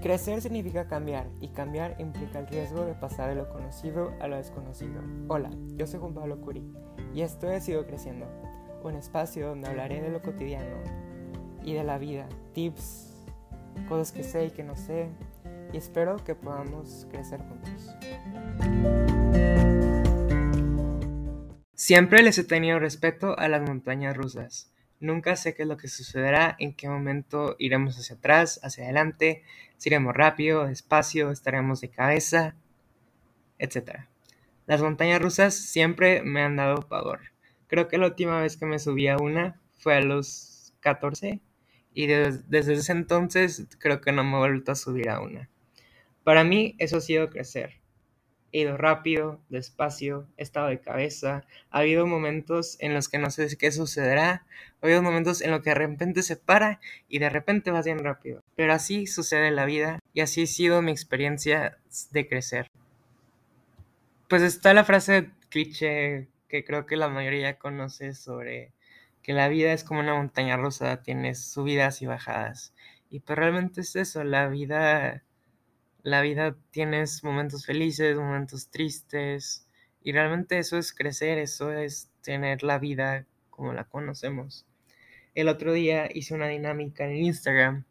Crecer significa cambiar y cambiar implica el riesgo de pasar de lo conocido a lo desconocido. Hola, yo soy Juan Pablo Curi y esto es Sigo Creciendo, un espacio donde hablaré de lo cotidiano y de la vida, tips, cosas que sé y que no sé y espero que podamos crecer juntos. Siempre les he tenido respeto a las montañas rusas. Nunca sé qué es lo que sucederá, en qué momento iremos hacia atrás, hacia adelante, si iremos rápido, despacio, estaremos de cabeza, etc. Las montañas rusas siempre me han dado pavor. Creo que la última vez que me subí a una fue a los 14 y desde ese entonces creo que no me he vuelto a subir a una. Para mí eso ha sido crecer he ido rápido, despacio, he estado de cabeza, ha habido momentos en los que no sé qué sucederá, ha habido momentos en los que de repente se para y de repente vas bien rápido. Pero así sucede la vida y así ha sido mi experiencia de crecer. Pues está la frase cliché que creo que la mayoría conoce sobre que la vida es como una montaña rusa, tienes subidas y bajadas. Y pues realmente es eso, la vida la vida tienes momentos felices, momentos tristes, y realmente eso es crecer, eso es tener la vida como la conocemos. El otro día hice una dinámica en Instagram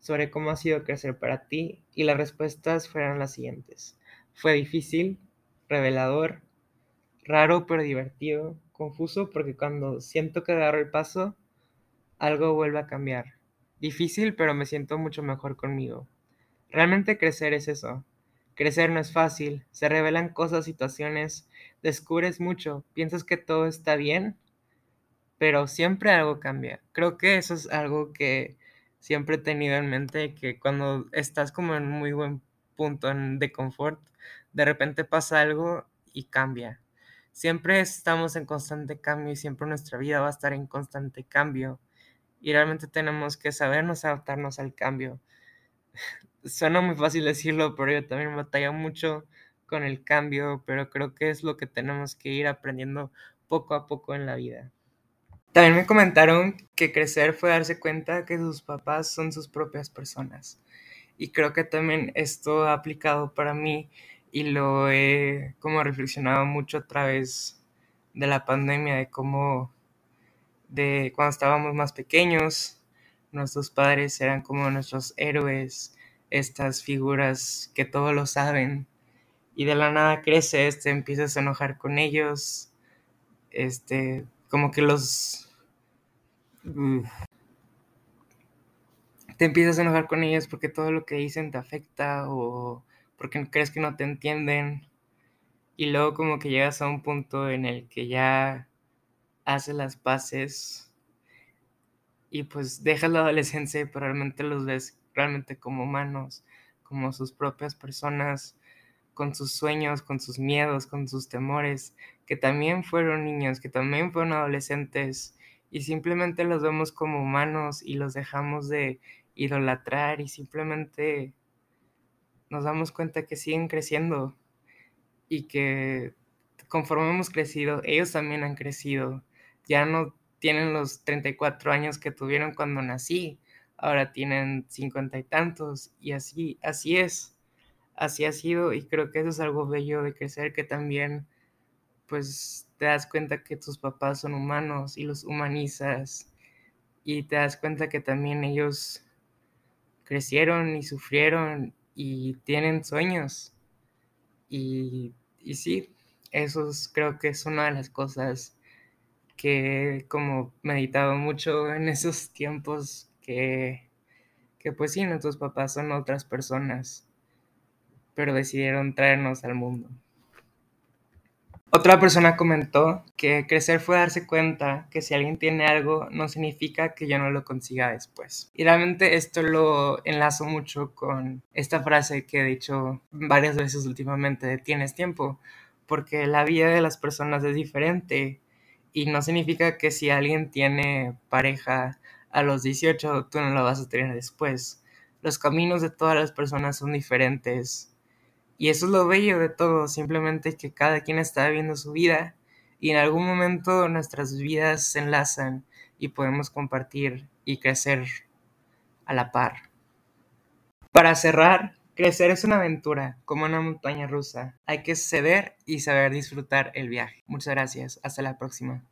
sobre cómo ha sido crecer para ti y las respuestas fueron las siguientes. Fue difícil, revelador, raro pero divertido, confuso porque cuando siento que agarro el paso, algo vuelve a cambiar. Difícil pero me siento mucho mejor conmigo. Realmente crecer es eso. Crecer no es fácil, se revelan cosas, situaciones, descubres mucho, piensas que todo está bien, pero siempre algo cambia. Creo que eso es algo que siempre he tenido en mente, que cuando estás como en muy buen punto de confort, de repente pasa algo y cambia. Siempre estamos en constante cambio y siempre nuestra vida va a estar en constante cambio. Y realmente tenemos que sabernos adaptarnos al cambio suena muy fácil decirlo, pero yo también batallo mucho con el cambio, pero creo que es lo que tenemos que ir aprendiendo poco a poco en la vida. También me comentaron que crecer fue darse cuenta que sus papás son sus propias personas. Y creo que también esto ha aplicado para mí y lo he como reflexionado mucho a través de la pandemia, de cómo de cuando estábamos más pequeños, nuestros padres eran como nuestros héroes, estas figuras que todo lo saben. Y de la nada crece, este, empiezas a enojar con ellos, este, como que los... Mm, te empiezas a enojar con ellos porque todo lo que dicen te afecta o porque crees que no te entienden. Y luego como que llegas a un punto en el que ya haces las paces y pues dejas la adolescencia y probablemente los ves realmente como humanos, como sus propias personas, con sus sueños, con sus miedos, con sus temores, que también fueron niños, que también fueron adolescentes, y simplemente los vemos como humanos y los dejamos de idolatrar y simplemente nos damos cuenta que siguen creciendo y que conforme hemos crecido, ellos también han crecido. Ya no tienen los 34 años que tuvieron cuando nací, ahora tienen cincuenta y tantos y así, así es, así ha sido y creo que eso es algo bello de crecer que también pues te das cuenta que tus papás son humanos y los humanizas y te das cuenta que también ellos crecieron y sufrieron y tienen sueños. Y, y sí, eso creo que es una de las cosas que como meditado mucho en esos tiempos que, que pues sí, nuestros papás son otras personas, pero decidieron traernos al mundo. Otra persona comentó que crecer fue darse cuenta que si alguien tiene algo no significa que yo no lo consiga después. Y realmente esto lo enlazo mucho con esta frase que he dicho varias veces últimamente tienes tiempo, porque la vida de las personas es diferente y no significa que si alguien tiene pareja a los 18 tú no lo vas a tener después. Los caminos de todas las personas son diferentes. Y eso es lo bello de todo, simplemente que cada quien está viviendo su vida y en algún momento nuestras vidas se enlazan y podemos compartir y crecer a la par. Para cerrar, crecer es una aventura, como una montaña rusa. Hay que ceder y saber disfrutar el viaje. Muchas gracias. Hasta la próxima.